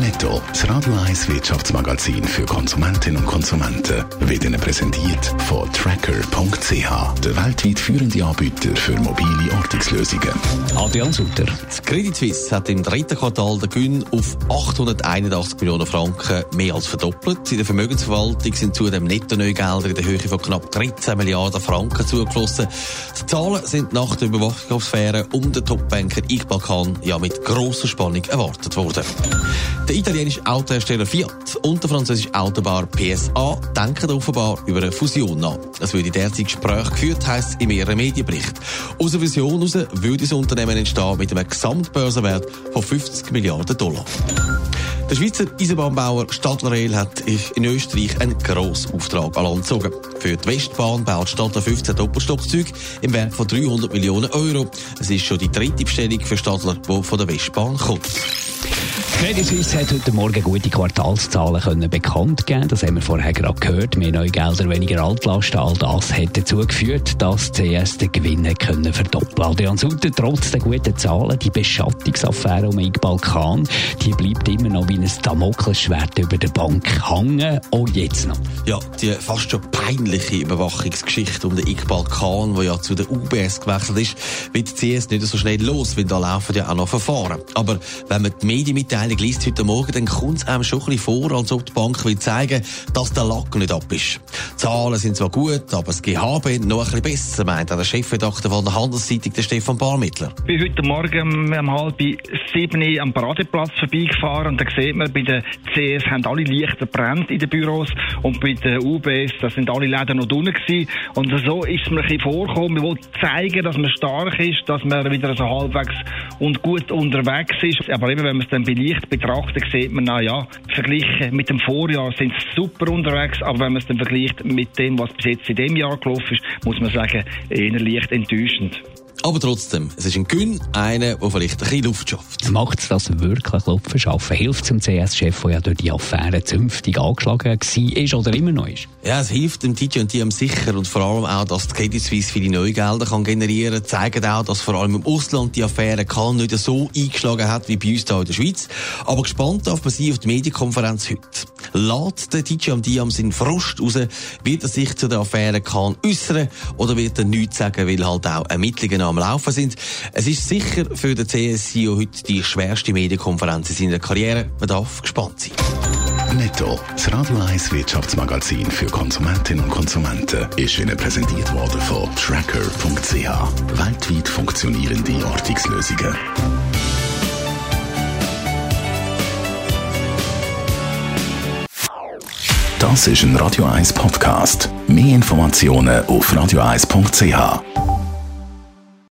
Netto, das Radio 1 Wirtschaftsmagazin für Konsumentinnen und Konsumenten, wird Ihnen präsentiert von Tracker.ch, der weltweit führende Anbieter für mobile Ortungslösungen. Adrian Sutter. Die Credit Suisse hat im dritten Quartal den Gewinn auf 881 Millionen Franken mehr als verdoppelt. In der Vermögensverwaltung sind zudem Netto-Neugelder in der Höhe von knapp 13 Milliarden Franken zugeflossen. Die Zahlen sind nach der Überwachungsaffäre um den Topbanker Iqbal Khan ja mit grosser Spannung erwartet worden. Der italienische Autohersteller Fiat und der französische Autobauer PSA denken offenbar über eine Fusion nach. Es würde derzeit Gespräche geführt, heisst es in mehreren Medienberichten. Aus einer Fusion heraus würde das Unternehmen entstehen mit einem Gesamtbörsenwert von 50 Milliarden Dollar. Der Schweizer Eisenbahnbauer Stadler Rail hat in Österreich einen grossen Auftrag an Land gezogen. Für die Westbahn baut Stadler 15 Doppelstockzüge im Wert von 300 Millionen Euro. Es ist schon die dritte Bestellung für Stadler, die von der Westbahn kommt. Credit Suisse hat heute Morgen gute Quartalszahlen können bekannt geben. Das haben wir vorher gerade gehört. Mehr Neugelder, weniger Altlasten. All das hat dazu geführt, dass CS den Gewinn können verdoppeln Adrian Sutter, trotz der guten Zahlen, die Beschattungsaffäre um den Balkan, die bleibt immer noch wie ein Damoklesschwert über der Bank hängen. Auch jetzt noch. Ja, die fast schon peinliche Überwachungsgeschichte um den Iqbal Khan, der ja zu der UBS gewechselt ist, wird die CS nicht so schnell los, weil da laufen ja auch noch Verfahren. Aber wenn man die Medienmitteilung Mitteilung liest heute Morgen, dann kommt es einem schon ein vor, als ob die Bank will zeigen, dass der Lack nicht ab ist. Die Zahlen sind zwar gut, aber das GHB noch ein bisschen besser, meint der Chefredakteur von der Handelszeitung, der Stefan Barmittler. Ich bin heute Morgen um halb sieben am Paradeplatz vorbeigefahren und da sieht man, bei der CS haben alle Lichter brennt in den Büros und bei der UBS, da sind alle Läden noch drinnen gewesen. Und so ist es mir ein bisschen vorgekommen. Wir wollen zeigen, dass man stark ist, dass man wieder so halbwegs und gut unterwegs ist. Aber eben, wenn man es dann belichtet, Sicht betrachtet, sieht man, na ja, verglichen mit dem Vorjahr sind sie super unterwegs, aber wenn man es dann vergleicht mit dem, was bis jetzt in dem Jahr gelaufen ist, muss man sagen, eher leicht enttäuschend. Aber trotzdem, es ist ein Gün, einer, der vielleicht ein bisschen Luft schafft. Macht es das wirklich Luft schaffen? Hilft zum CS-Chef, der ja durch die Affäre zünftig angeschlagen war oder immer noch ist? Ja, es hilft dem DJ und TM sicher und vor allem auch, dass die Credit Suisse viele Neugelder kann generieren kann. Zeigt auch, dass vor allem im Ausland die Affäre kann nicht so eingeschlagen hat wie bei uns hier in der Schweiz. Aber gespannt darf man sein auf die Medienkonferenz heute. Lädt der DJ und Diam seinen Frust raus, wird er sich zu der Affäre kann äußern oder wird er nichts sagen, weil halt auch Ermittlungen am Laufen sind. Es ist sicher für den CSIO heute die schwerste Medienkonferenz in seiner Karriere. Man darf gespannt sein. Netto, das Radio 1 Wirtschaftsmagazin für Konsumentinnen und Konsumenten, ist Ihnen präsentiert worden von Tracker.ch. Weltweit funktionierende Ortungslösungen. Das ist ein Radio 1 Podcast. Mehr Informationen auf radio1.ch.